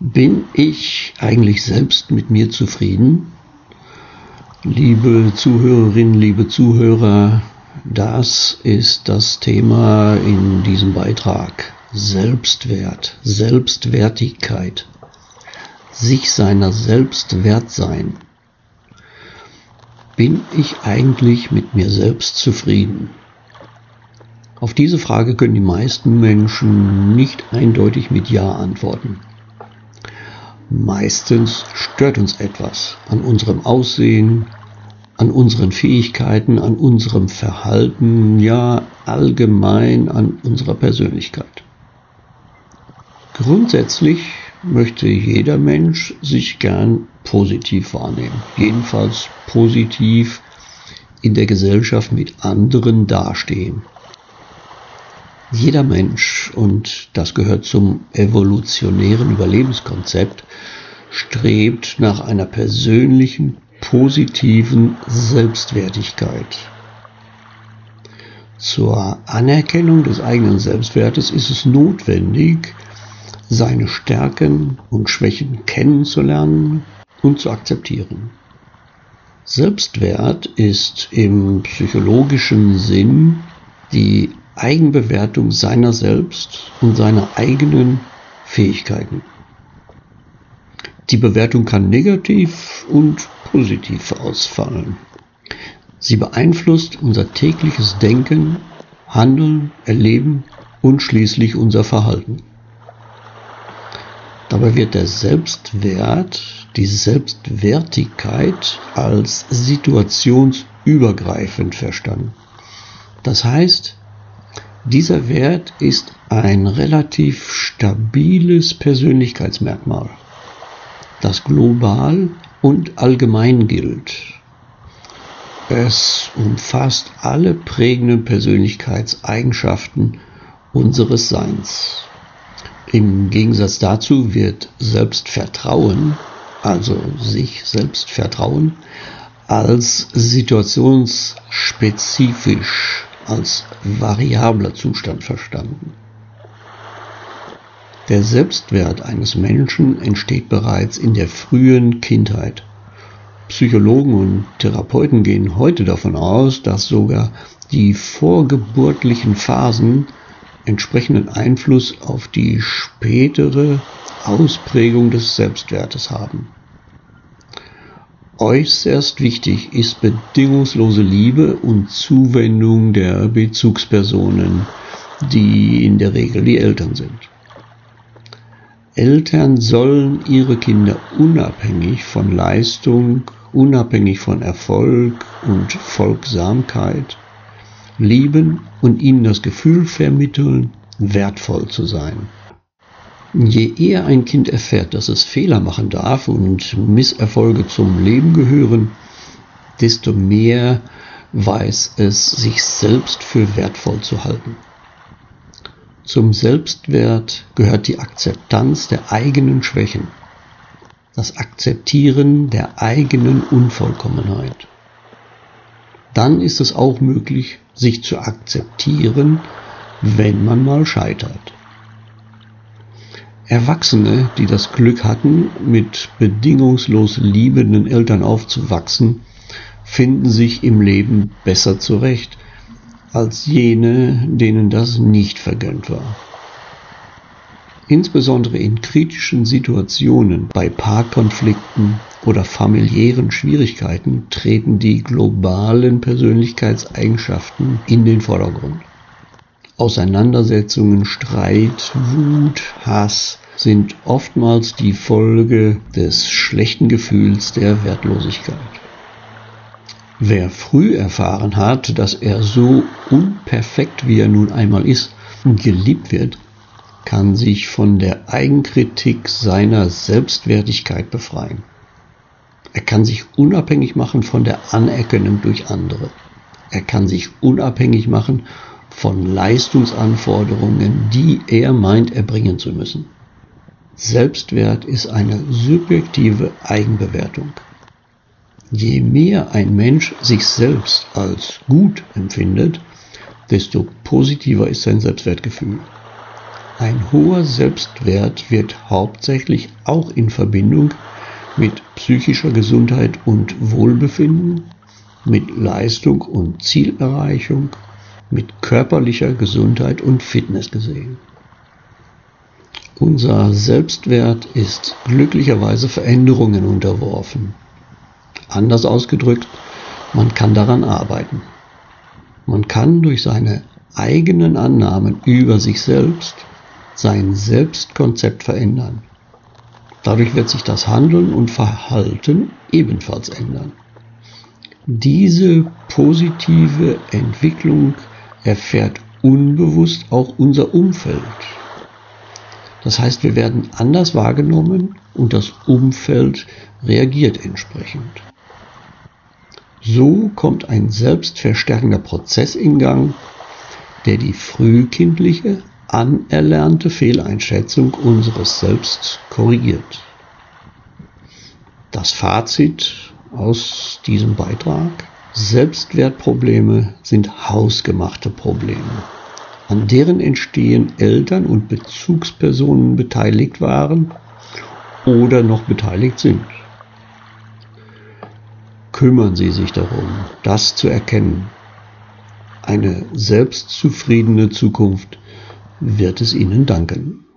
Bin ich eigentlich selbst mit mir zufrieden? Liebe Zuhörerinnen, liebe Zuhörer, das ist das Thema in diesem Beitrag. Selbstwert, Selbstwertigkeit, sich seiner selbst wert sein. Bin ich eigentlich mit mir selbst zufrieden? Auf diese Frage können die meisten Menschen nicht eindeutig mit Ja antworten. Meistens stört uns etwas an unserem Aussehen, an unseren Fähigkeiten, an unserem Verhalten, ja allgemein an unserer Persönlichkeit. Grundsätzlich möchte jeder Mensch sich gern positiv wahrnehmen, jedenfalls positiv in der Gesellschaft mit anderen dastehen. Jeder Mensch, und das gehört zum evolutionären Überlebenskonzept, strebt nach einer persönlichen, positiven Selbstwertigkeit. Zur Anerkennung des eigenen Selbstwertes ist es notwendig, seine Stärken und Schwächen kennenzulernen und zu akzeptieren. Selbstwert ist im psychologischen Sinn die Eigenbewertung seiner selbst und seiner eigenen Fähigkeiten. Die Bewertung kann negativ und positiv ausfallen. Sie beeinflusst unser tägliches Denken, Handeln, Erleben und schließlich unser Verhalten. Dabei wird der Selbstwert, die Selbstwertigkeit als situationsübergreifend verstanden. Das heißt, dieser Wert ist ein relativ stabiles Persönlichkeitsmerkmal, das global und allgemein gilt. Es umfasst alle prägenden Persönlichkeitseigenschaften unseres Seins. Im Gegensatz dazu wird Selbstvertrauen, also sich selbst vertrauen, als situationsspezifisch als variabler Zustand verstanden. Der Selbstwert eines Menschen entsteht bereits in der frühen Kindheit. Psychologen und Therapeuten gehen heute davon aus, dass sogar die vorgeburtlichen Phasen entsprechenden Einfluss auf die spätere Ausprägung des Selbstwertes haben. Äußerst wichtig ist bedingungslose Liebe und Zuwendung der Bezugspersonen, die in der Regel die Eltern sind. Eltern sollen ihre Kinder unabhängig von Leistung, unabhängig von Erfolg und Folgsamkeit lieben und ihnen das Gefühl vermitteln, wertvoll zu sein. Je eher ein Kind erfährt, dass es Fehler machen darf und Misserfolge zum Leben gehören, desto mehr weiß es, sich selbst für wertvoll zu halten. Zum Selbstwert gehört die Akzeptanz der eigenen Schwächen, das Akzeptieren der eigenen Unvollkommenheit. Dann ist es auch möglich, sich zu akzeptieren, wenn man mal scheitert. Erwachsene, die das Glück hatten, mit bedingungslos liebenden Eltern aufzuwachsen, finden sich im Leben besser zurecht als jene, denen das nicht vergönnt war. Insbesondere in kritischen Situationen, bei Paarkonflikten oder familiären Schwierigkeiten treten die globalen Persönlichkeitseigenschaften in den Vordergrund. Auseinandersetzungen, Streit, Wut, Hass sind oftmals die Folge des schlechten Gefühls der Wertlosigkeit. Wer früh erfahren hat, dass er so unperfekt wie er nun einmal ist geliebt wird, kann sich von der Eigenkritik seiner Selbstwertigkeit befreien. Er kann sich unabhängig machen von der Anerkennung durch andere. Er kann sich unabhängig machen von Leistungsanforderungen, die er meint erbringen zu müssen. Selbstwert ist eine subjektive Eigenbewertung. Je mehr ein Mensch sich selbst als gut empfindet, desto positiver ist sein Selbstwertgefühl. Ein hoher Selbstwert wird hauptsächlich auch in Verbindung mit psychischer Gesundheit und Wohlbefinden, mit Leistung und Zielerreichung, mit körperlicher Gesundheit und Fitness gesehen. Unser Selbstwert ist glücklicherweise Veränderungen unterworfen. Anders ausgedrückt, man kann daran arbeiten. Man kann durch seine eigenen Annahmen über sich selbst sein Selbstkonzept verändern. Dadurch wird sich das Handeln und Verhalten ebenfalls ändern. Diese positive Entwicklung erfährt unbewusst auch unser Umfeld. Das heißt, wir werden anders wahrgenommen und das Umfeld reagiert entsprechend. So kommt ein selbstverstärkender Prozess in Gang, der die frühkindliche anerlernte Fehleinschätzung unseres Selbst korrigiert. Das Fazit aus diesem Beitrag. Selbstwertprobleme sind hausgemachte Probleme, an deren Entstehen Eltern und Bezugspersonen beteiligt waren oder noch beteiligt sind. Kümmern Sie sich darum, das zu erkennen. Eine selbstzufriedene Zukunft wird es ihnen danken.